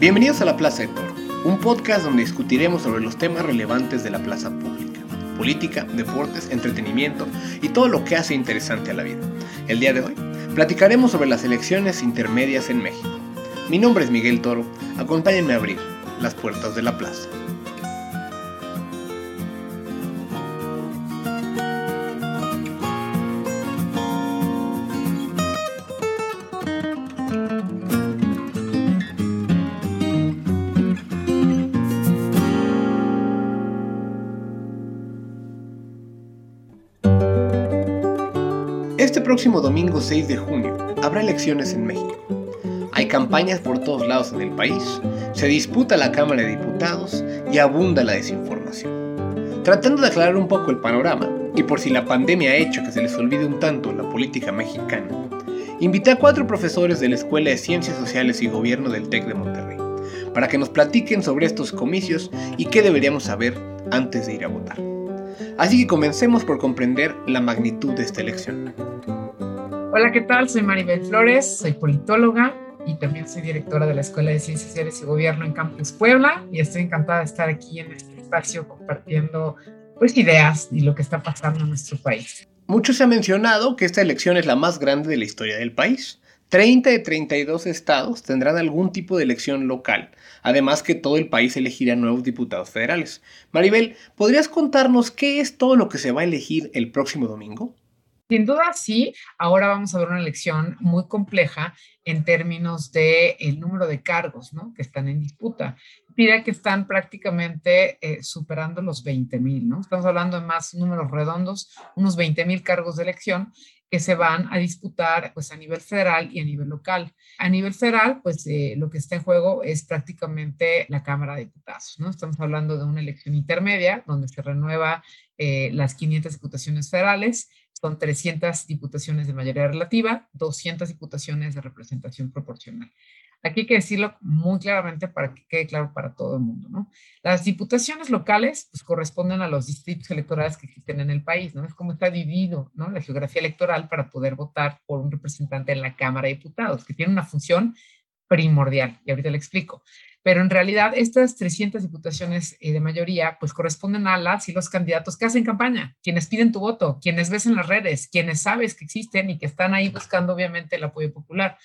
Bienvenidos a La Plaza de Toro, un podcast donde discutiremos sobre los temas relevantes de la plaza pública, política, deportes, entretenimiento y todo lo que hace interesante a la vida. El día de hoy platicaremos sobre las elecciones intermedias en México. Mi nombre es Miguel Toro, acompáñenme a abrir las puertas de la plaza. Próximo domingo 6 de junio habrá elecciones en México. Hay campañas por todos lados en el país, se disputa la Cámara de Diputados y abunda la desinformación. Tratando de aclarar un poco el panorama, y por si la pandemia ha hecho que se les olvide un tanto la política mexicana, invité a cuatro profesores de la Escuela de Ciencias Sociales y Gobierno del TEC de Monterrey, para que nos platiquen sobre estos comicios y qué deberíamos saber antes de ir a votar. Así que comencemos por comprender la magnitud de esta elección. Hola, ¿qué tal? Soy Maribel Flores, soy politóloga y también soy directora de la Escuela de Ciencias Sociales y Gobierno en Campus Puebla y estoy encantada de estar aquí en este espacio compartiendo pues ideas y lo que está pasando en nuestro país. Mucho se ha mencionado que esta elección es la más grande de la historia del país. 30 de 32 estados tendrán algún tipo de elección local, además que todo el país elegirá nuevos diputados federales. Maribel, ¿podrías contarnos qué es todo lo que se va a elegir el próximo domingo? Sin duda, sí. Ahora vamos a ver una elección muy compleja en términos de el número de cargos ¿no? que están en disputa. Mira que están prácticamente eh, superando los 20 mil, ¿no? Estamos hablando de más números redondos, unos 20 mil cargos de elección que se van a disputar pues a nivel federal y a nivel local. A nivel federal, pues eh, lo que está en juego es prácticamente la Cámara de Diputados, ¿no? Estamos hablando de una elección intermedia donde se renueva eh, las 500 diputaciones federales, son 300 diputaciones de mayoría relativa, 200 diputaciones de representación proporcional. Aquí hay que decirlo muy claramente para que quede claro para todo el mundo, ¿no? Las diputaciones locales pues, corresponden a los distritos electorales que existen en el país, ¿no? Es como está dividido, ¿no? La geografía electoral para poder votar por un representante en la Cámara de Diputados, que tiene una función primordial, y ahorita le explico. Pero en realidad estas 300 diputaciones eh, de mayoría pues corresponden a las y los candidatos que hacen campaña, quienes piden tu voto, quienes ves en las redes, quienes sabes que existen y que están ahí buscando obviamente el apoyo popular.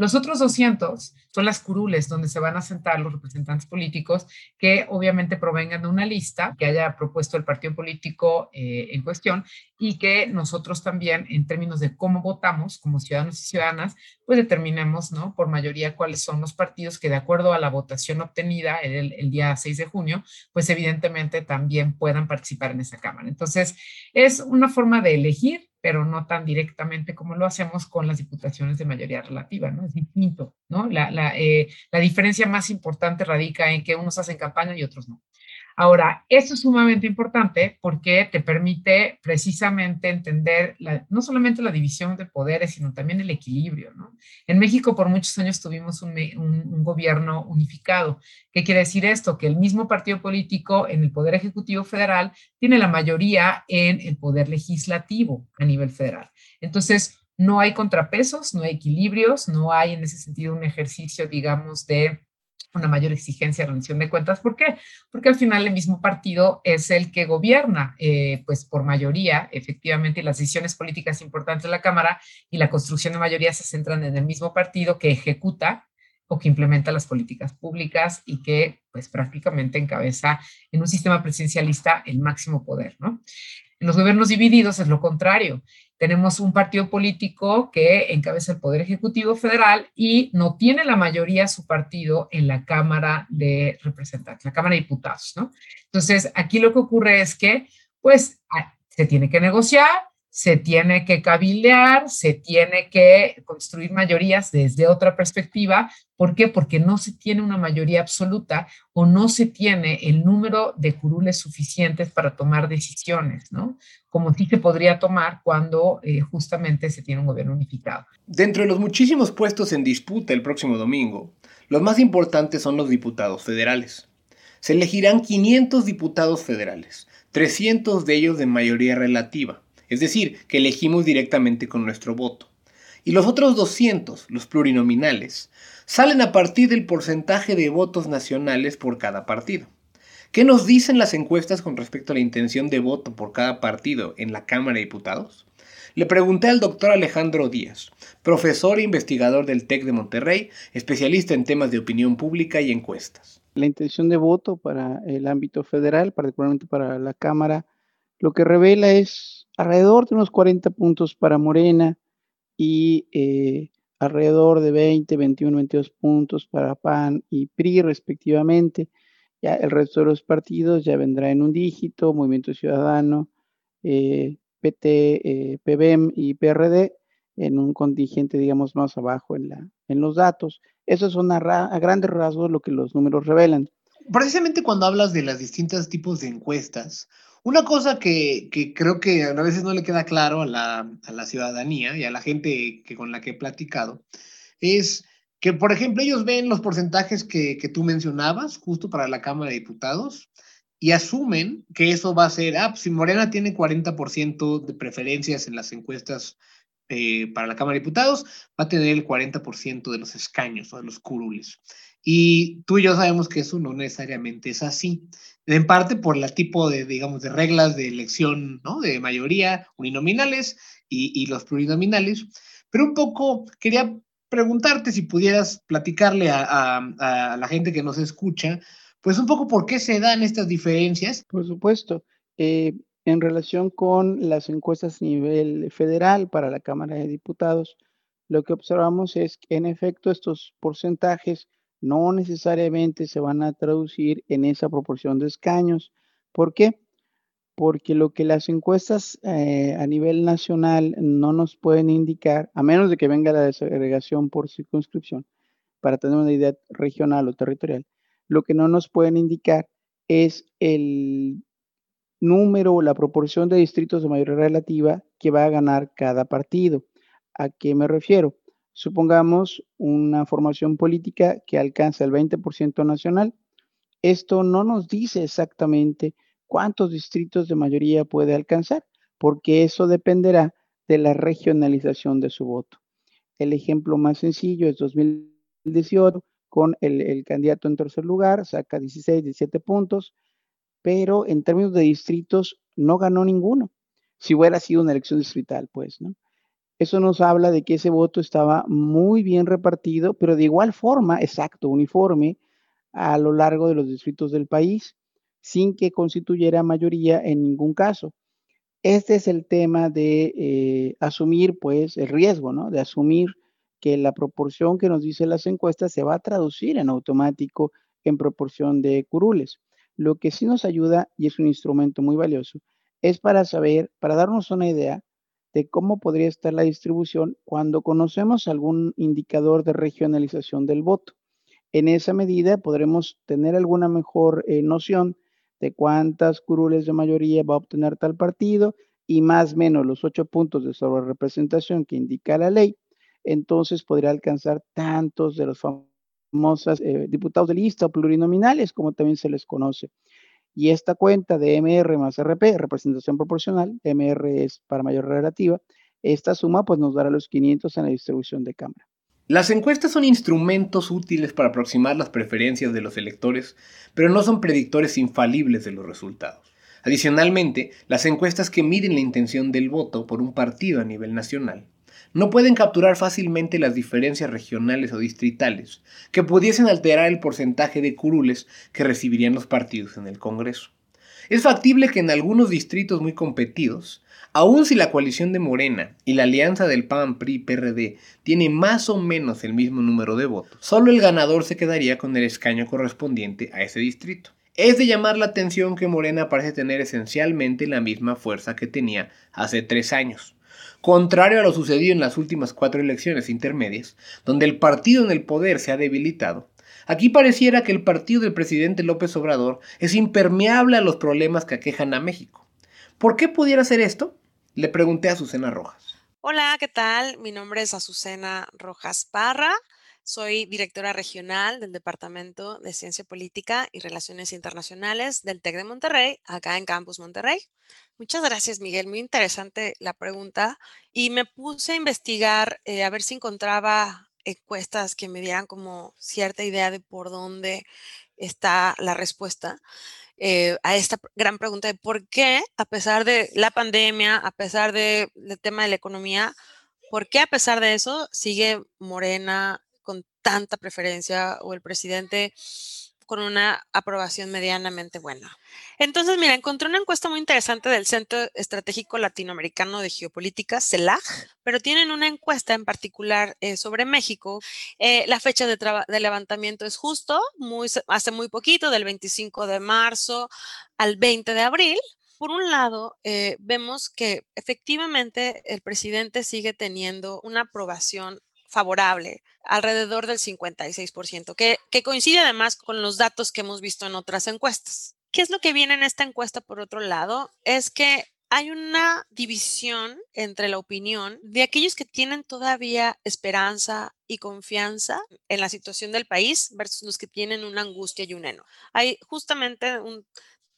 Los otros 200 son las curules donde se van a sentar los representantes políticos que obviamente provengan de una lista que haya propuesto el partido político eh, en cuestión y que nosotros también en términos de cómo votamos como ciudadanos y ciudadanas, pues determinemos ¿no? por mayoría cuáles son los partidos que de acuerdo a la votación obtenida el, el día 6 de junio, pues evidentemente también puedan participar en esa Cámara. Entonces, es una forma de elegir pero no tan directamente como lo hacemos con las diputaciones de mayoría relativa, ¿no? Es distinto, ¿no? La, la, eh, la diferencia más importante radica en que unos hacen campaña y otros no. Ahora, esto es sumamente importante porque te permite precisamente entender no solamente la división de poderes, sino también el equilibrio. ¿no? En México por muchos años tuvimos un, un, gobierno unificado. ¿Qué quiere decir esto? Que el mismo partido político en el Poder Ejecutivo Federal tiene la mayoría en el Poder Legislativo a nivel federal. Entonces, no hay contrapesos, no hay equilibrios, no hay en ese sentido un ejercicio, digamos, de una mayor exigencia de rendición de cuentas. ¿Por qué? Porque al final el mismo partido es el que gobierna, eh, pues por mayoría, efectivamente, y las decisiones políticas importantes de la Cámara y la construcción de mayoría se centran en el mismo partido que ejecuta o que implementa las políticas públicas y que pues prácticamente encabeza en un sistema presidencialista el máximo poder, ¿no? En los gobiernos divididos es lo contrario tenemos un partido político que encabeza el Poder Ejecutivo Federal y no tiene la mayoría su partido en la Cámara de Representantes, la Cámara de Diputados, ¿no? Entonces, aquí lo que ocurre es que, pues, se tiene que negociar, se tiene que cabildear, se tiene que construir mayorías desde otra perspectiva. ¿Por qué? Porque no se tiene una mayoría absoluta o no se tiene el número de curules suficientes para tomar decisiones, ¿no? Como sí se podría tomar cuando eh, justamente se tiene un gobierno unificado. Dentro de los muchísimos puestos en disputa el próximo domingo, los más importantes son los diputados federales. Se elegirán 500 diputados federales, 300 de ellos de mayoría relativa es decir, que elegimos directamente con nuestro voto. y los otros 200, los plurinominales, salen a partir del porcentaje de votos nacionales por cada partido. ¿Qué nos dicen las encuestas con respecto a la intención de voto por cada partido en la Cámara de Diputados? Le pregunté al doctor Alejandro Díaz, profesor e investigador del TEC de Monterrey, especialista en temas de opinión pública y encuestas. La intención de voto para el ámbito federal, particularmente para la Cámara, lo que revela es alrededor de unos 40 puntos para Morena y eh, alrededor de 20, 21, 22 puntos para PAN y PRI respectivamente. Ya el resto de los partidos ya vendrá en un dígito, Movimiento Ciudadano, eh, PT, eh, PBM y PRD en un contingente, digamos, más abajo en, la, en los datos. Eso es una a grandes rasgos lo que los números revelan. Precisamente cuando hablas de los distintos tipos de encuestas, una cosa que, creo que a veces no le queda claro a la, ciudadanía y a la gente que, con la que he platicado es que, por ejemplo, ellos ven los porcentajes que, que tú mencionabas justo para la Cámara de Diputados y asumen que eso va a ser, ah, pues, si Morena tiene 40% de preferencias en las encuestas eh, para la Cámara de Diputados, va a tener el 40% de los escaños o de los curules. Y tú y yo sabemos que eso no necesariamente es así. En parte por el tipo de, digamos, de reglas de elección, ¿no? De mayoría, uninominales y, y los plurinominales. Pero un poco quería preguntarte si pudieras platicarle a, a, a la gente que nos escucha pues un poco por qué se dan estas diferencias. Por supuesto. Eh, en relación con las encuestas a nivel federal para la Cámara de Diputados, lo que observamos es que en efecto estos porcentajes no necesariamente se van a traducir en esa proporción de escaños. ¿Por qué? Porque lo que las encuestas eh, a nivel nacional no nos pueden indicar, a menos de que venga la desagregación por circunscripción, para tener una idea regional o territorial, lo que no nos pueden indicar es el número o la proporción de distritos de mayoría relativa que va a ganar cada partido. ¿A qué me refiero? Supongamos una formación política que alcanza el 20% nacional. Esto no nos dice exactamente cuántos distritos de mayoría puede alcanzar, porque eso dependerá de la regionalización de su voto. El ejemplo más sencillo es 2018, con el, candidato en tercer lugar, saca 16, 17 puntos, pero en términos de distritos no ganó ninguno. Si hubiera sido una elección distrital, pues, ¿no? Eso nos habla de que ese voto estaba muy bien repartido, pero de igual forma, exacto, uniforme, a lo largo de los distritos del país, sin que constituyera mayoría en ningún caso. Este es el tema de eh, asumir, pues, el riesgo, ¿no? De asumir que la proporción que nos dicen las encuestas se va a traducir en automático en proporción de curules. Lo que sí nos ayuda, y es un instrumento muy valioso, es para saber, para darnos una idea de cómo podría estar la distribución cuando conocemos algún indicador de regionalización del voto. En esa medida podremos tener alguna mejor eh, noción de cuántas curules de mayoría va a obtener tal partido y más o menos los ocho puntos de sobre representación que indica la ley entonces podría alcanzar tantos de los famosos eh, diputados de lista o plurinominales, como también se les conoce. Y esta cuenta de MR más RP, representación proporcional, MR es para mayor relativa, esta suma pues nos dará los 500 en la distribución de cámara. Las encuestas son instrumentos útiles para aproximar las preferencias de los electores, pero no son predictores infalibles de los resultados. Adicionalmente, las encuestas que miden la intención del voto por un partido a nivel nacional no pueden capturar fácilmente las diferencias regionales o distritales que pudiesen alterar el porcentaje de curules que recibirían los partidos en el Congreso. Es factible que en algunos distritos muy competidos, aun si la coalición de Morena y la alianza del PAN, PRI, PRD tiene más o menos el mismo número de votos, solo el ganador se quedaría con el escaño correspondiente a ese distrito. Es de llamar la atención que Morena parece tener esencialmente la misma fuerza que tenía hace tres años. Contrario a lo sucedido en las últimas cuatro elecciones intermedias, donde el partido en el poder se ha debilitado, aquí pareciera que el partido del presidente López Obrador es impermeable a los problemas que aquejan a México. ¿Por qué pudiera ser esto? Le pregunté a Azucena Rojas. Hola, ¿qué tal? Mi nombre es Azucena Rojas Parra. Soy directora regional del Departamento de Ciencia Política y Relaciones Internacionales del TEC de Monterrey, acá en Campus Monterrey. Muchas gracias, Miguel. Muy interesante la pregunta. Y me puse a investigar eh, a ver si encontraba encuestas que me dieran como cierta idea de por dónde está la respuesta eh, a esta gran pregunta de por qué, a pesar de la pandemia, a pesar del tema de la economía, por qué a pesar de eso sigue Morena con tanta preferencia o el presidente con una aprobación medianamente buena. Entonces, mira, encontré una encuesta muy interesante del Centro Estratégico Latinoamericano de Geopolítica, CELAG, pero tienen una encuesta en particular eh, sobre México. Eh, la fecha de, levantamiento es justo, hace muy poquito, del 25 de marzo al 20 de abril. Por un lado, eh, vemos que efectivamente el presidente sigue teniendo una aprobación favorable, alrededor del 56%, que, que coincide además con los datos que hemos visto en otras encuestas. ¿Qué es lo que viene en esta encuesta por otro lado? Es que hay una división entre la opinión de aquellos que tienen todavía esperanza y confianza en la situación del país versus los que tienen una angustia y un eno. Hay justamente un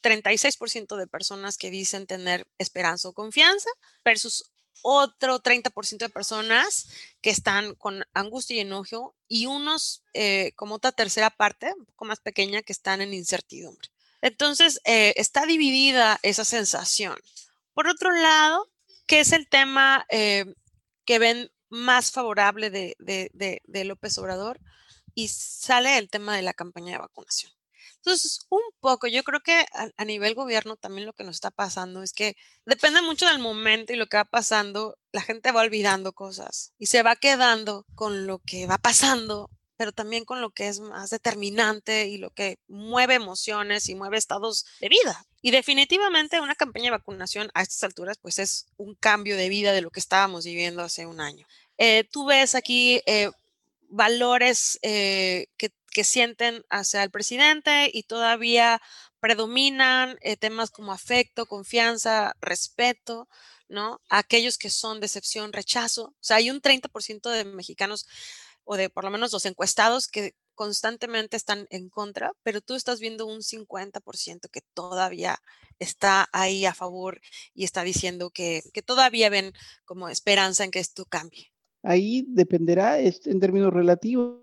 36% de personas que dicen tener esperanza o confianza versus otro 30% de personas que están con angustia y enojo y unos, eh, como otra tercera parte, un poco más pequeña, que están en incertidumbre. Entonces, eh, está dividida esa sensación. Por otro lado, ¿qué es el tema eh, que ven más favorable de, de López Obrador? Y sale el tema de la campaña de vacunación. Entonces, un poco, yo creo que a, nivel gobierno también lo que nos está pasando es que depende mucho del momento y lo que va pasando, la gente va olvidando cosas y se va quedando con lo que va pasando, pero también con lo que es más determinante y lo que mueve emociones y mueve estados de vida. Y definitivamente una campaña de vacunación a estas alturas, pues es un cambio de vida de lo que estábamos viviendo hace un año. Eh, tú ves aquí eh, valores eh, que, sienten hacia el presidente y todavía predominan eh, temas como afecto, confianza, respeto, ¿no? Aquellos que son decepción, rechazo. O sea, hay un 30% de mexicanos, o de por lo menos los encuestados, que constantemente están en contra, pero tú estás viendo un 50% que todavía está ahí a favor y está diciendo que, que todavía ven como esperanza en que esto cambie. Ahí dependerá en términos relativos,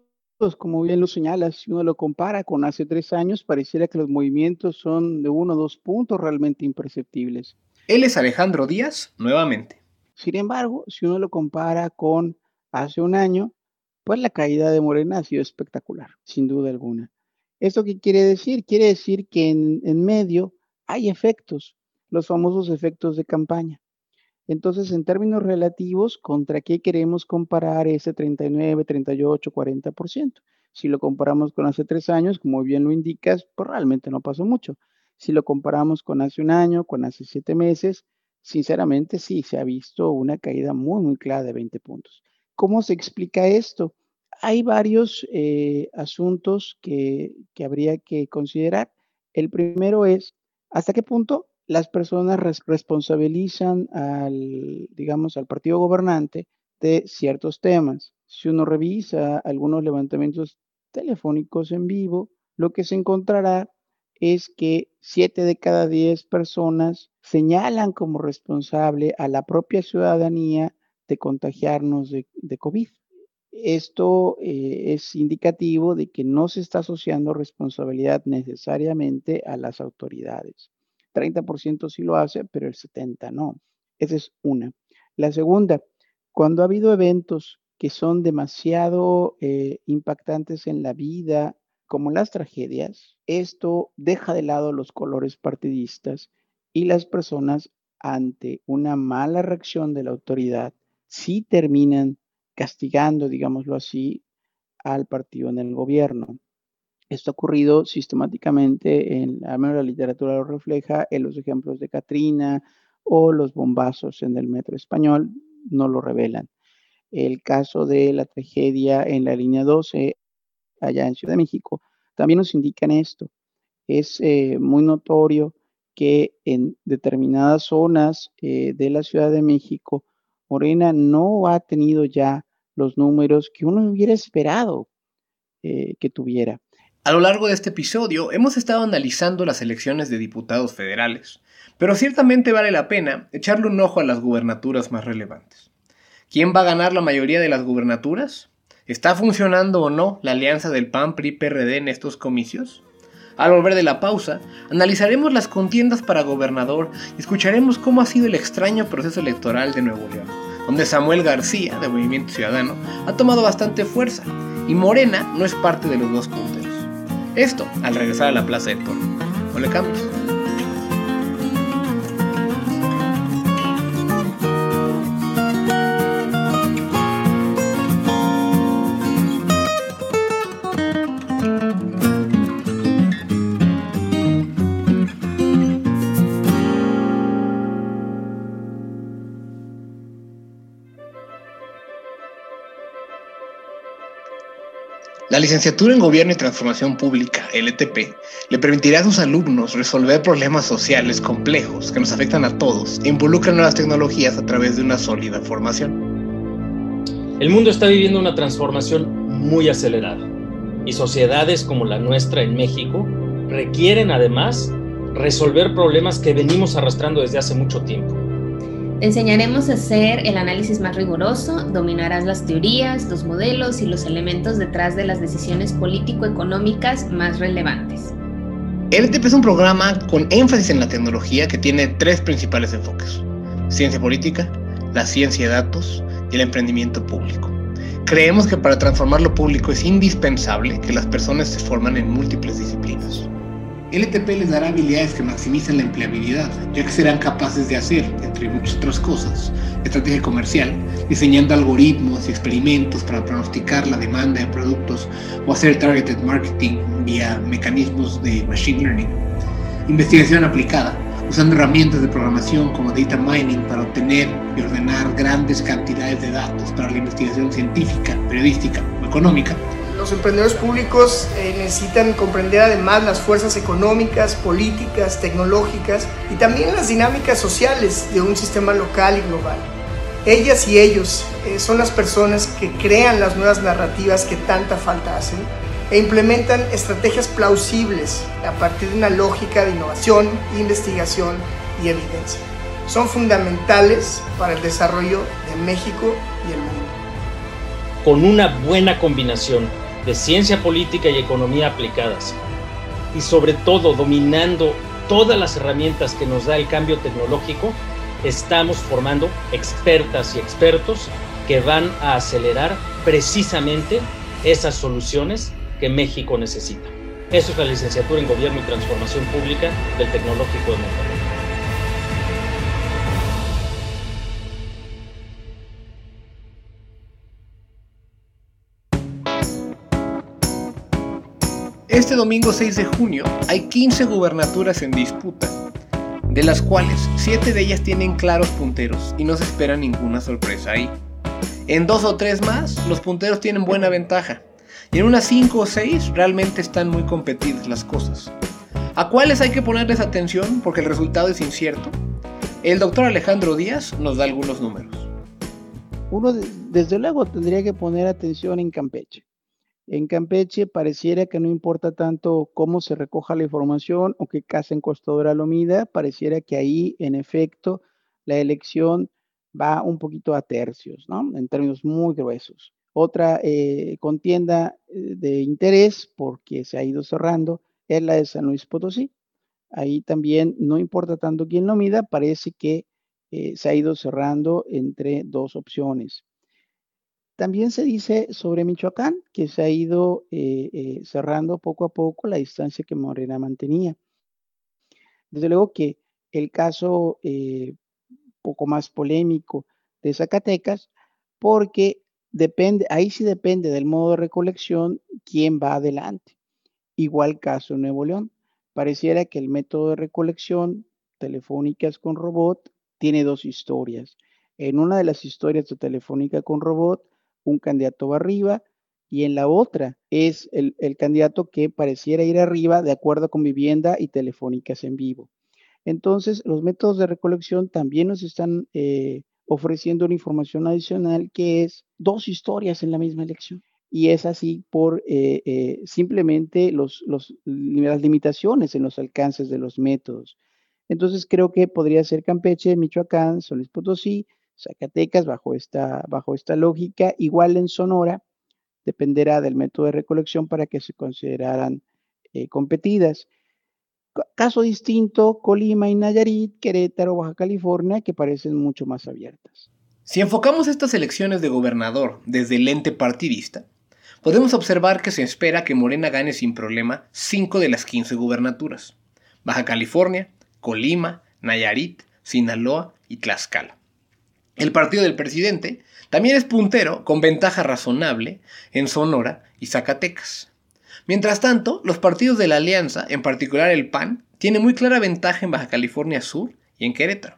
como bien lo señalas, si uno lo compara con hace tres años, pareciera que los movimientos son de uno o dos puntos realmente imperceptibles. Él es Alejandro Díaz, nuevamente. Sin embargo, si uno lo compara con hace un año, pues la caída de Morena ha sido espectacular, sin duda alguna. ¿Esto qué quiere decir? Quiere decir que en medio hay efectos, los famosos efectos de campaña. Entonces, en términos relativos, ¿contra qué queremos comparar ese 39, 38, 40%? Si lo comparamos con hace tres años, como bien lo indicas, pues realmente no pasó mucho. Si lo comparamos con hace un año, con hace siete meses, sinceramente sí, se ha visto una caída muy, muy clara de 20 puntos. ¿Cómo se explica esto? Hay varios eh, asuntos que, que habría que considerar. El primero es, ¿hasta qué punto las personas responsabilizan al, digamos, al partido gobernante de ciertos temas. Si uno revisa algunos levantamientos telefónicos en vivo, lo que se encontrará es que siete de cada diez personas señalan como responsable a la propia ciudadanía de contagiarnos de, COVID. Esto eh, es indicativo de que no se está asociando responsabilidad necesariamente a las autoridades. 30% sí lo hace, pero el 70% no. Esa es una. La segunda, cuando ha habido eventos que son demasiado eh, impactantes en la vida, como las tragedias, esto deja de lado los colores partidistas y las personas ante una mala reacción de la autoridad sí terminan castigando, digámoslo así, al partido en el gobierno. Esto ha ocurrido sistemáticamente, en, al menos la literatura lo refleja, en los ejemplos de Katrina o los bombazos en el metro español, no lo revelan. El caso de la tragedia en la línea 12, allá en Ciudad de México, también nos indican esto. Es eh, muy notorio que en determinadas zonas eh, de la Ciudad de México, Morena no ha tenido ya los números que uno hubiera esperado eh, que tuviera. A lo largo de este episodio hemos estado analizando las elecciones de diputados federales, pero ciertamente vale la pena echarle un ojo a las gubernaturas más relevantes. ¿Quién va a ganar la mayoría de las gubernaturas? ¿Está funcionando o no la alianza del PAN PRI PRD en estos comicios? Al volver de la pausa, analizaremos las contiendas para gobernador y escucharemos cómo ha sido el extraño proceso electoral de Nuevo León, donde Samuel García, de Movimiento Ciudadano, ha tomado bastante fuerza y Morena no es parte de los dos punteros. Esto al regresar a la Plaza de Toro. No le. La licenciatura en Gobierno y Transformación Pública, LTP, le permitirá a sus alumnos resolver problemas sociales complejos que nos afectan a todos e involucran nuevas tecnologías a través de una sólida formación. El mundo está viviendo una transformación muy acelerada y sociedades como la nuestra en México requieren además resolver problemas que venimos arrastrando desde hace mucho tiempo. Enseñaremos a hacer el análisis más riguroso, dominarás las teorías, los modelos y los elementos detrás de las decisiones político-económicas más relevantes. LTP es un programa con énfasis en la tecnología que tiene tres principales enfoques. Ciencia política, la ciencia de datos y el emprendimiento público. Creemos que para transformar lo público es indispensable que las personas se forman en múltiples disciplinas. LTP les dará habilidades que maximicen la empleabilidad, ya que serán capaces de hacer, entre muchas otras cosas, estrategia comercial, diseñando algoritmos y experimentos para pronosticar la demanda de productos o hacer targeted marketing vía mecanismos de machine learning. Investigación aplicada, usando herramientas de programación como data mining para obtener y ordenar grandes cantidades de datos para la investigación científica, periodística o económica los emprendedores públicos eh, necesitan comprender además las fuerzas económicas, políticas, tecnológicas y también las dinámicas sociales de un sistema local y global. Ellas y ellos eh, son las personas que crean las nuevas narrativas que tanta falta hacen e implementan estrategias plausibles a partir de una lógica de innovación, investigación y evidencia. Son fundamentales para el desarrollo de México y el mundo. Con una buena combinación de ciencia política y economía aplicadas y sobre todo dominando todas las herramientas que nos da el cambio tecnológico, estamos formando expertas y expertos que van a acelerar precisamente esas soluciones que México necesita. Eso es la licenciatura en Gobierno y Transformación Pública del Tecnológico de Monterrey. Este domingo 6 de junio hay 15 gubernaturas en disputa, de las cuales 7 de ellas tienen claros punteros y no se espera ninguna sorpresa ahí. En dos o tres más, los punteros tienen buena ventaja, y en unas 5 o 6 realmente están muy competidas las cosas. ¿A cuáles hay que ponerles atención porque el resultado es incierto? El doctor Alejandro Díaz nos da algunos números. Uno, desde luego, tendría que poner atención en Campeche. En Campeche pareciera que no importa tanto cómo se recoja la información o qué casa encostadora lo mida, pareciera que ahí, en efecto, la elección va un poquito a tercios, ¿no? En términos muy gruesos. Otra eh, contienda eh, de interés, porque se ha ido cerrando, es la de San Luis Potosí. Ahí también no importa tanto quién lo mida, parece que eh, se ha ido cerrando entre dos opciones. También se dice sobre Michoacán que se ha ido eh, eh, cerrando poco a poco la distancia que Morena mantenía. Desde luego que el caso eh, poco más polémico de Zacatecas, porque depende, ahí sí depende del modo de recolección quién va adelante. Igual caso en Nuevo León. Pareciera que el método de recolección telefónicas con robot tiene dos historias. En una de las historias de telefónica con robot, un candidato va arriba y en la otra es el, candidato que pareciera ir arriba de acuerdo con vivienda y telefónicas en vivo. Entonces, los métodos de recolección también nos están eh, ofreciendo una información adicional que es dos historias en la misma elección. Y es así por eh, eh, simplemente los, las limitaciones en los alcances de los métodos. Entonces creo que podría ser Campeche, Michoacán, San Luis Potosí, Zacatecas bajo esta, bajo esta lógica. Igual en Sonora, dependerá del método de recolección para que se consideraran eh, competidas. Caso distinto, Colima y Nayarit, Querétaro, Baja California, que parecen mucho más abiertas. Si enfocamos estas elecciones de gobernador desde el ente partidista, podemos observar que se espera que Morena gane sin problema 5 de las 15 gubernaturas. Baja California, Colima, Nayarit, Sinaloa y Tlaxcala. El partido del presidente también es puntero con ventaja razonable en Sonora y Zacatecas. Mientras tanto, los partidos de la alianza, en particular el PAN, tienen muy clara ventaja en Baja California Sur y en Querétaro.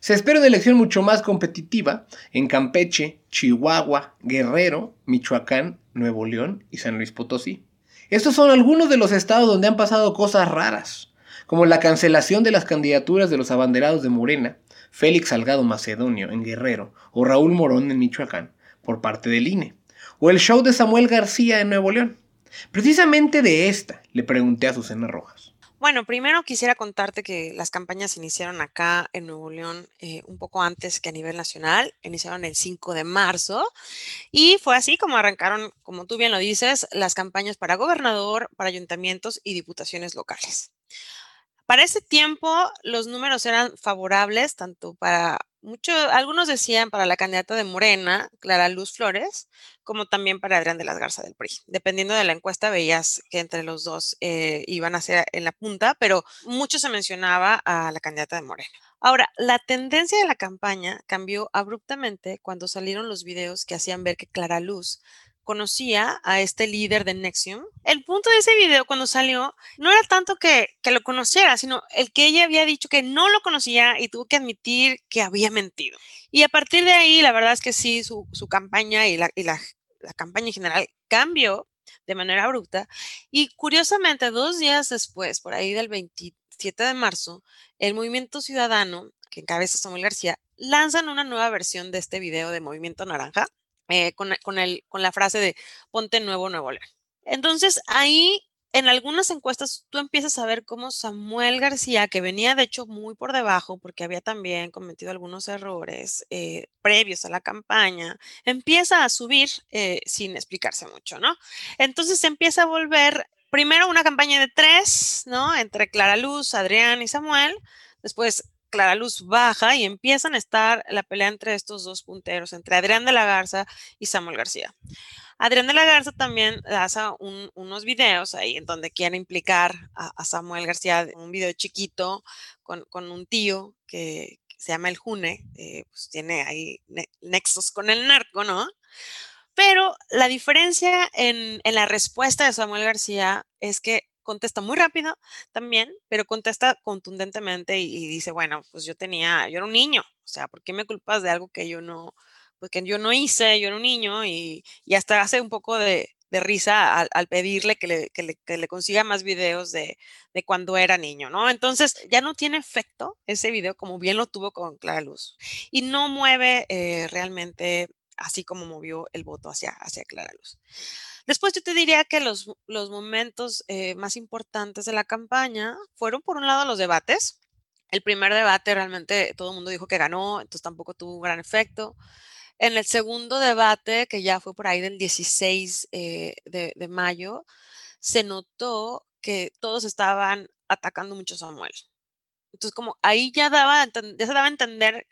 Se espera una elección mucho más competitiva en Campeche, Chihuahua, Guerrero, Michoacán, Nuevo León y San Luis Potosí. Estos son algunos de los estados donde han pasado cosas raras, como la cancelación de las candidaturas de los abanderados de Morena, Félix Salgado Macedonio en Guerrero o Raúl Morón en Michoacán, por parte del INE, o el show de Samuel García en Nuevo León. Precisamente de esta le pregunté a Susana Rojas. Bueno, primero quisiera contarte que las campañas iniciaron acá en Nuevo León eh, un poco antes que a nivel nacional, iniciaron el 5 de marzo y fue así como arrancaron, como tú bien lo dices, las campañas para gobernador, para ayuntamientos y diputaciones locales. Para ese tiempo los números eran favorables tanto para muchos, algunos decían para la candidata de Morena, Clara Luz Flores, como también para Adrián de las Garza del PRI. Dependiendo de la encuesta, veías que entre los dos eh, iban a ser en la punta, pero mucho se mencionaba a la candidata de Morena. Ahora, la tendencia de la campaña cambió abruptamente cuando salieron los videos que hacían ver que Clara Luz conocía a este líder de Nexium. El punto de ese video cuando salió no era tanto que, lo conociera, sino el que ella había dicho que no lo conocía y tuvo que admitir que había mentido. Y a partir de ahí, la verdad es que sí, su, campaña y, la, la campaña en general cambió de manera abrupta. Y curiosamente, dos días después, por ahí del 27 de marzo, el Movimiento Ciudadano, que encabeza Samuel García, lanzan una nueva versión de este video de Movimiento Naranja eh, con, con, el, con la frase de ponte nuevo Nuevo León. Entonces ahí en algunas encuestas tú empiezas a ver cómo Samuel García, que venía de hecho muy por debajo porque había también cometido algunos errores eh, previos a la campaña, empieza a subir eh, sin explicarse mucho, ¿no? Entonces empieza a volver primero una campaña de tres, ¿no? Entre Clara Luz, Adrián y Samuel, después Clara Luz baja y empiezan a estar la pelea entre estos dos punteros, entre Adrián de la Garza y Samuel García. Adrián de la Garza también hace unos videos ahí en donde quiere implicar a, Samuel García, un video chiquito con, un tío que, se llama el June, eh, pues tiene ahí nexos con el narco, ¿no? Pero la diferencia en, en la respuesta de Samuel García es que contesta muy rápido también, pero contesta contundentemente y, dice, bueno, pues yo tenía, yo era un niño, o sea, ¿por qué me culpas de algo que yo no, pues yo no hice, yo era un niño y, hasta hace un poco de, risa al, pedirle que le, consiga más videos de, de, cuando era niño, ¿no? Entonces ya no tiene efecto ese video como bien lo tuvo con Clara Luz y no mueve eh, realmente así como movió el voto hacia, hacia Clara Luz. Después yo te diría que los, los momentos eh, más importantes de la campaña fueron, por un lado, los debates. El primer debate realmente todo el mundo dijo que ganó, entonces tampoco tuvo un gran efecto. En el segundo debate, que ya fue por ahí del 16 eh, de, mayo, se notó que todos estaban atacando mucho a Samuel. Entonces, como ahí ya, daba, ya se daba a entender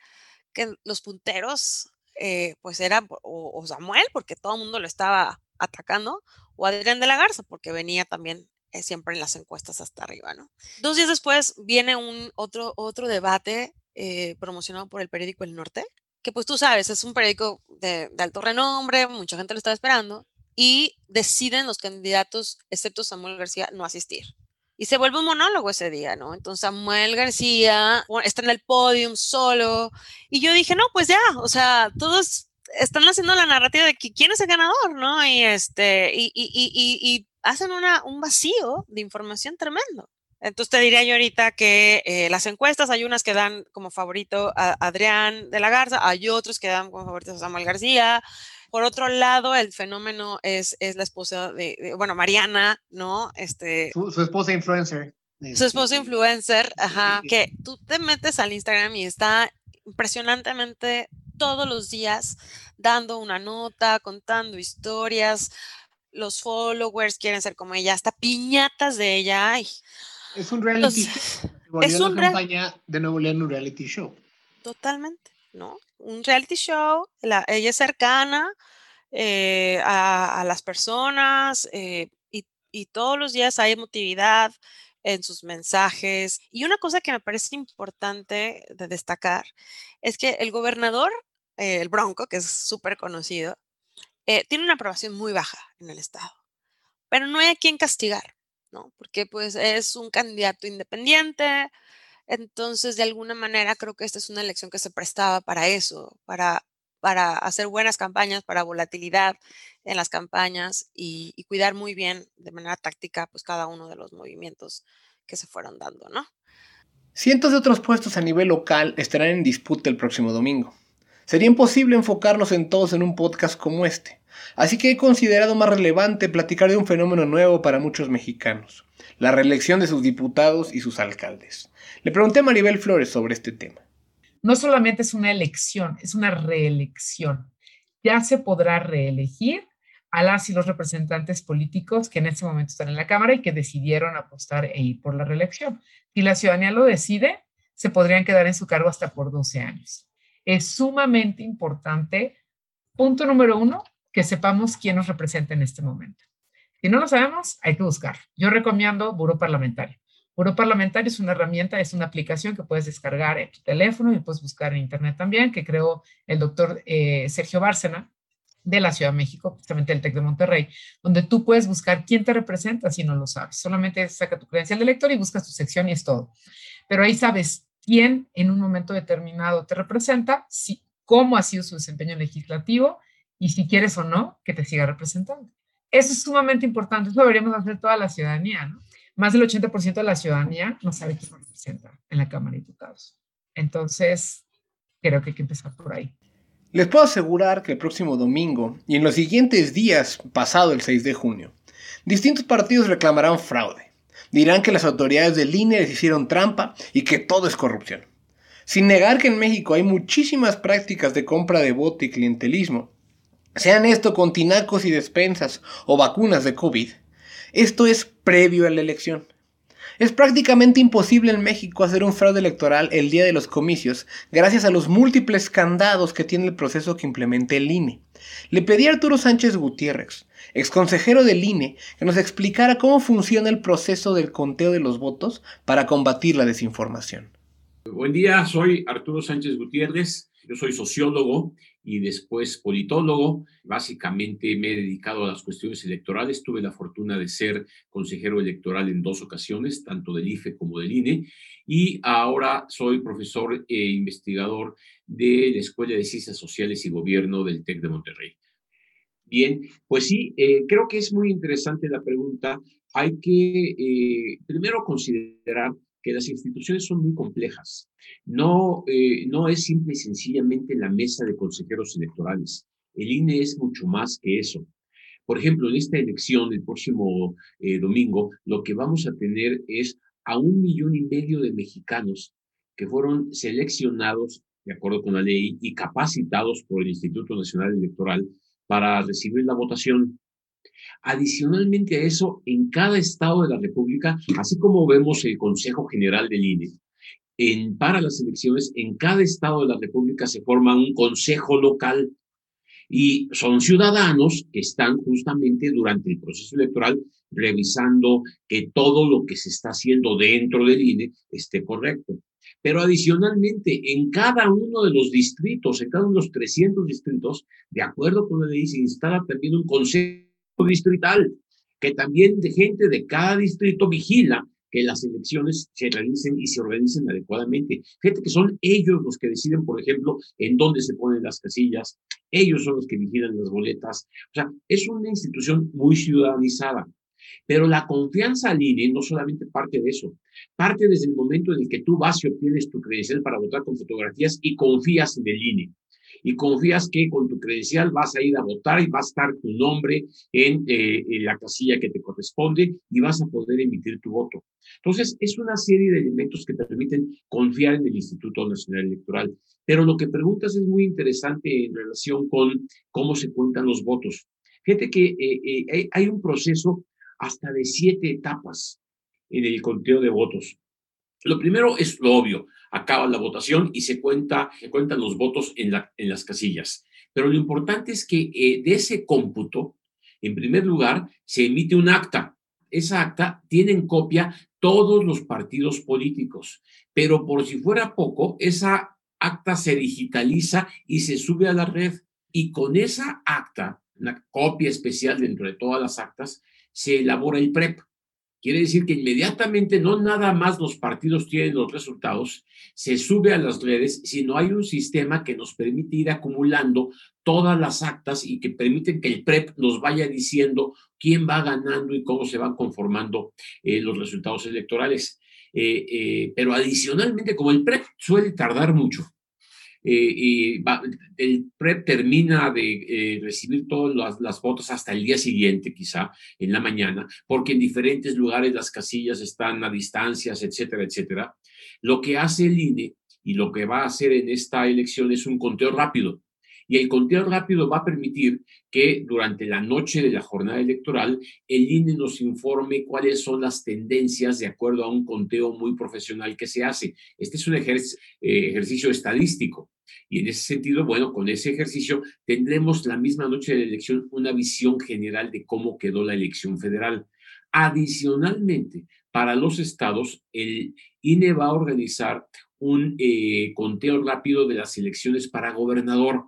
que los punteros, eh, pues era o, Samuel, porque todo el mundo lo estaba atacando, o Adrián de la Garza, porque venía también eh, siempre en las encuestas hasta arriba, ¿no? Dos días después viene un otro, otro debate eh, promocionado por el periódico El Norte, que pues tú sabes, es un periódico de, alto renombre, mucha gente lo estaba esperando, y deciden los candidatos, excepto Samuel García, no asistir. Y se vuelve un monólogo ese día, ¿no? Entonces Samuel García está en el podium solo. Y yo dije, no, pues ya, o sea, todos están haciendo la narrativa de quién es el ganador, ¿no? Y este, y, y, y, y hacen una, un vacío de información tremendo. Entonces te diría yo ahorita que eh, las encuestas hay unas que dan como favorito a Adrián de la Garza, hay otros que dan como favorito a Samuel García. Por otro lado, el fenómeno es, es la esposa de, bueno, Mariana, ¿no? Este, su, su esposa influencer. su esposo influencer, ajá, que tú te metes al Instagram y está impresionantemente todos los días dando una nota, contando historias, los followers quieren ser como ella, hasta piñatas de ella hay. Es un reality show. Es una campaña de Nuevo León, un reality show. Totalmente, ¿no? Un reality show, ella es cercana eh, a, las personas eh, y, y todos los días hay emotividad en sus mensajes. Y una cosa que me parece importante de destacar es que el gobernador, eh, el Bronco, que es súper conocido, eh, tiene una aprobación muy baja en el estado, pero no hay a quien castigar, ¿no? Porque pues es un candidato independiente, entonces de alguna manera creo que esta es una elección que se prestaba para eso, para, para hacer buenas campañas, para volatilidad en las campañas y, y cuidar muy bien de manera táctica pues cada uno de los movimientos que se fueron dando, ¿no? Cientos de otros puestos a nivel local estarán en disputa el próximo domingo. Sería imposible enfocarnos en todos en un podcast como este, así que he considerado más relevante platicar de un fenómeno nuevo para muchos mexicanos, la reelección de sus diputados y sus alcaldes. Le pregunté a Maribel Flores sobre este tema. No solamente es una elección, es una reelección. Ya se podrá reelegir a las y los representantes políticos que en este momento están en la Cámara y que decidieron apostar e ir por la reelección. Si la ciudadanía lo decide, se podrían quedar en su cargo hasta por 12 años es sumamente importante, punto número uno, que sepamos quién nos representa en este momento. Si no lo sabemos, hay que buscar. Yo recomiendo Buró Parlamentario. Buró Parlamentario es una herramienta, es una aplicación que puedes descargar en tu teléfono y puedes buscar en Internet también, que creó el doctor eh, Sergio Bárcena de la Ciudad de México, justamente el TEC de Monterrey, donde tú puedes buscar quién te representa si no lo sabes. Solamente saca tu credencial de lector y buscas tu sección y es todo. Pero ahí sabes quién en un momento determinado te representa, si, cómo ha sido su desempeño legislativo y si quieres o no que te siga representando. Eso es sumamente importante, eso deberíamos hacer toda la ciudadanía. Más del 80% de la ciudadanía no sabe quién representa en la Cámara de Diputados. Entonces, creo que hay que empezar por ahí. Les puedo asegurar que el próximo domingo y en los siguientes días, pasado el 6 de junio, distintos partidos reclamarán fraude dirán que las autoridades del INE les hicieron trampa y que todo es corrupción. Sin negar que en México hay muchísimas prácticas de compra de voto y clientelismo, sean esto con tinacos y despensas o vacunas de COVID, esto es previo a la elección. Es prácticamente imposible en México hacer un fraude electoral el día de los comicios gracias a los múltiples candados que tiene el proceso que implemente el INE. Le pedí a Arturo Sánchez Gutiérrez, exconsejero del INE, que nos explicara cómo funciona el proceso del conteo de los votos para combatir la desinformación. Buen día, soy Arturo Sánchez Gutiérrez, yo soy sociólogo y después politólogo. Básicamente me he dedicado a las cuestiones electorales. Tuve la fortuna de ser consejero electoral en dos ocasiones, tanto del IFE como del INE. Y ahora soy profesor e investigador de la Escuela de Ciencias Sociales y Gobierno del TEC de Monterrey. Bien, pues sí, eh, creo que es muy interesante la pregunta. Hay que eh, primero considerar que las instituciones son muy complejas. No, eh, no es simple y sencillamente la mesa de consejeros electorales. El INE es mucho más que eso. Por ejemplo, en esta elección del próximo domingo, lo que vamos a tener es a un millón y medio de mexicanos que fueron seleccionados de acuerdo con la ley y capacitados por el Instituto Nacional Electoral para recibir la votación. Adicionalmente a eso, en cada estado de la República, así como vemos el Consejo General del INE, para las elecciones, en cada estado de la República se forma un consejo local y son ciudadanos que están justamente durante el proceso electoral revisando que todo lo que se está haciendo dentro del INE esté correcto. Pero adicionalmente, en cada uno de los distritos, en cada uno de los 300 distritos, de acuerdo con la ley, se instala también un consejo distrital, que también de gente de cada distrito vigila que las elecciones se realicen y se organicen adecuadamente. Gente que son ellos los que deciden, por ejemplo, en dónde se ponen las casillas, ellos son los que vigilan las boletas. O sea, es una institución muy ciudadanizada. Pero la confianza al INE no solamente parte de eso, parte desde el momento en el que tú vas y obtienes tu credencial para votar con fotografías y confías en el INE. y confías que con tu credencial vas a ir a votar y va a estar tu nombre en, eh, en, la casilla que te corresponde y vas a poder emitir tu voto. Entonces, es una serie de elementos que te permiten confiar en el Instituto Nacional Electoral. Pero lo que preguntas es muy interesante en relación con cómo se cuentan los votos. Fíjate que eh, eh, hay un proceso hasta de siete etapas en el conteo de votos. Lo primero es lo obvio, acaba la votación y se, cuenta, se cuentan los votos en, la, en las casillas. Pero lo importante es que eh, de ese cómputo, en primer lugar, se emite un acta. Esa acta tiene en copia todos los partidos políticos, pero por si fuera poco, esa acta se digitaliza y se sube a la red. Y con esa acta, una copia especial dentro de todas las actas, se elabora el PREP. Quiere decir que inmediatamente no nada más los partidos tienen los resultados, se sube a las redes, sino hay un sistema que nos permite ir acumulando todas las actas y que permiten que el PREP nos vaya diciendo quién va ganando y cómo se van conformando eh, los resultados electorales. Eh, eh, pero adicionalmente, como el PREP suele tardar mucho, eh, el PREP termina de eh, recibir todas las, las, hasta el día siguiente, quizá en la mañana, porque en diferentes lugares las casillas están a distancias, etcétera, etcétera. Lo que hace el INE y lo que va a hacer en esta elección es un conteo rápido. Y el conteo rápido va a permitir que durante la noche de la jornada electoral el INE nos informe cuáles son las tendencias de acuerdo a un conteo muy profesional que se hace. Este es un eh, ejercicio estadístico. Y en ese sentido, bueno, con ese ejercicio tendremos la misma noche de la elección una visión general de cómo quedó la elección federal. Adicionalmente, para los estados, el INE va a organizar un eh, conteo rápido de las elecciones para gobernador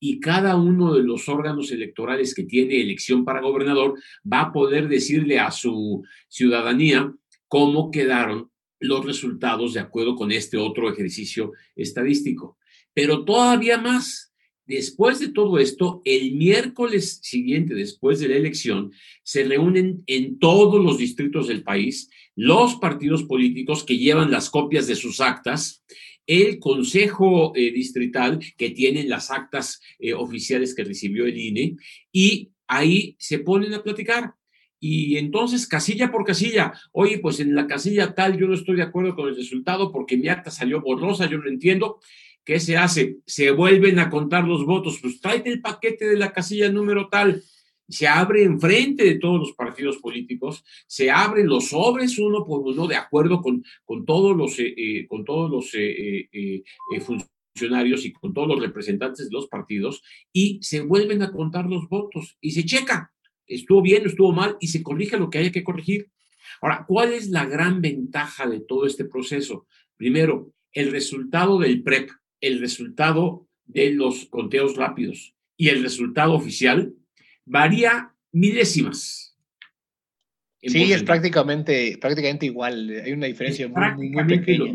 y cada uno de los órganos electorales que tiene elección para gobernador va a poder decirle a su ciudadanía cómo quedaron los resultados de acuerdo con este otro ejercicio estadístico. Pero todavía más, después de todo esto, el miércoles siguiente, después de la elección, se reúnen en todos los distritos del país los partidos políticos que llevan las copias de sus actas el Consejo eh, Distrital, que tiene las actas eh, oficiales que recibió el INE, y ahí se ponen a platicar. Y entonces, casilla por casilla, oye, pues en la casilla tal yo no estoy de acuerdo con el resultado porque mi acta salió borrosa, yo no entiendo. ¿Qué se hace? Se vuelven a contar los votos. Pues tráete el paquete de la casilla número tal se abre enfrente de todos los partidos políticos, se abren los sobres uno por uno de acuerdo con, con todos los, eh, eh, con todos los eh, funcionarios y con todos los representantes de los partidos y se vuelven a contar los votos y se checa, estuvo bien, estuvo mal y se corrige lo que haya que corregir. Ahora, ¿cuál es la gran ventaja de todo este proceso? Primero, el resultado del PREP, el resultado de los conteos rápidos y el resultado oficial varía milésimas. Sí, es prácticamente, prácticamente igual, hay una diferencia muy, muy, pequeña.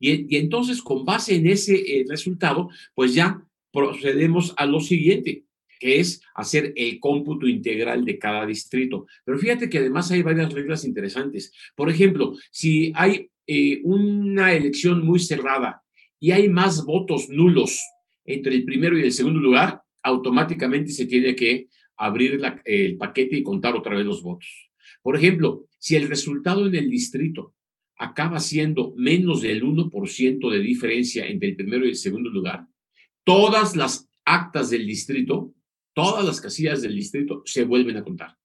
Y, y, entonces, con base en ese eh, resultado, pues ya procedemos a lo siguiente, que es hacer el cómputo integral de cada distrito. Pero fíjate que además hay varias reglas interesantes. Por ejemplo, si hay eh, una elección muy cerrada y hay más votos nulos entre el primero y el segundo lugar, automáticamente se tiene que abrir el paquete y contar otra vez los votos. Por ejemplo, si el resultado en el distrito acaba siendo menos del 1% de diferencia entre el primero y el segundo lugar, todas las actas del distrito, todas las casillas del distrito se vuelven a contar.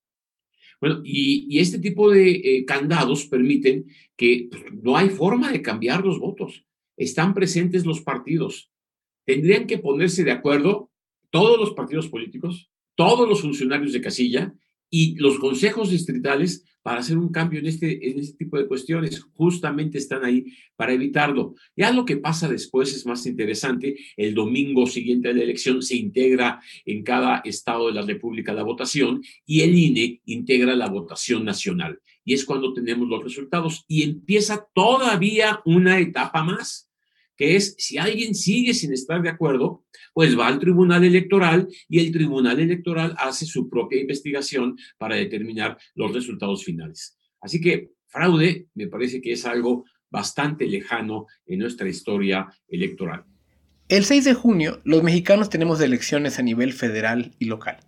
Bueno, y, este tipo de eh, candados permiten que pues, no hay forma de cambiar los votos. Están presentes los partidos. Tendrían que ponerse de acuerdo todos los partidos políticos, todos los funcionarios de casilla y los consejos distritales para hacer un cambio en este, en este tipo de cuestiones. Justamente están ahí para evitarlo. Ya lo que pasa después es más interesante. El domingo siguiente a la elección se integra en cada estado de la República la votación y el INE integra la votación nacional. Y es cuando tenemos los resultados y empieza todavía una etapa más que es si alguien sigue sin estar de acuerdo, pues va al Tribunal Electoral y el Tribunal Electoral hace su propia investigación para determinar los resultados finales. Así que fraude me parece que es algo bastante lejano en nuestra historia electoral. El 6 de junio, los mexicanos tenemos elecciones a nivel federal y local.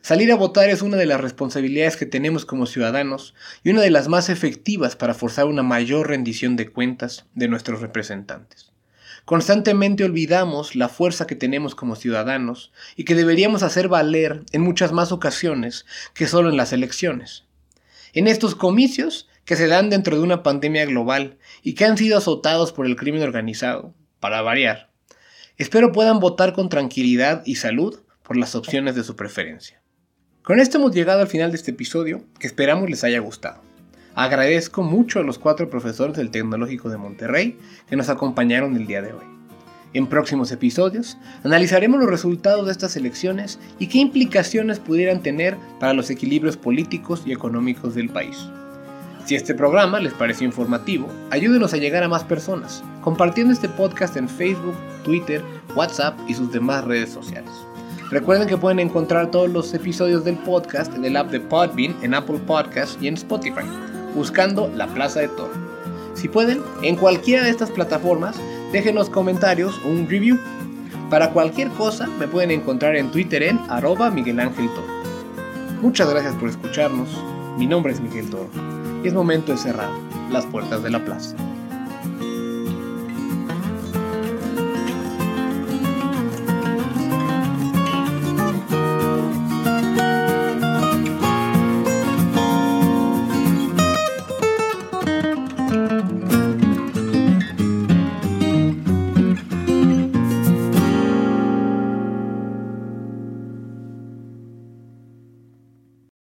Salir a votar es una de las responsabilidades que tenemos como ciudadanos y una de las más efectivas para forzar una mayor rendición de cuentas de nuestros representantes. Constantemente olvidamos la fuerza que tenemos como ciudadanos y que deberíamos hacer valer en muchas más ocasiones que solo en las elecciones. En estos comicios, que se dan dentro de una pandemia global y que han sido azotados por el crimen organizado, para variar, Espero puedan votar con tranquilidad y salud por las opciones de su preferencia. Con esto hemos llegado al final de este episodio, que esperamos les haya gustado. Agradezco mucho a los cuatro profesores del Tecnológico de Monterrey que nos acompañaron el día de hoy. En próximos episodios analizaremos los resultados de estas elecciones y qué implicaciones pudieran tener para los equilibrios políticos y económicos del país. Si este programa les pareció informativo, ayúdenos a llegar a más personas, compartiendo este podcast en Facebook, Twitter, WhatsApp y sus demás redes sociales. Recuerden que pueden encontrar todos los episodios del podcast en el app de Podbean, en Apple Podcasts y en Spotify, buscando La Plaza de Toro. Si pueden, en cualquiera de estas plataformas, déjenos comentarios o un review. Para cualquier cosa, me pueden encontrar en Twitter en arroba Miguel Ángel Toro. Muchas gracias por escucharnos. Mi nombre es Miguel Toro y es momento de cerrar las puertas de la plaza.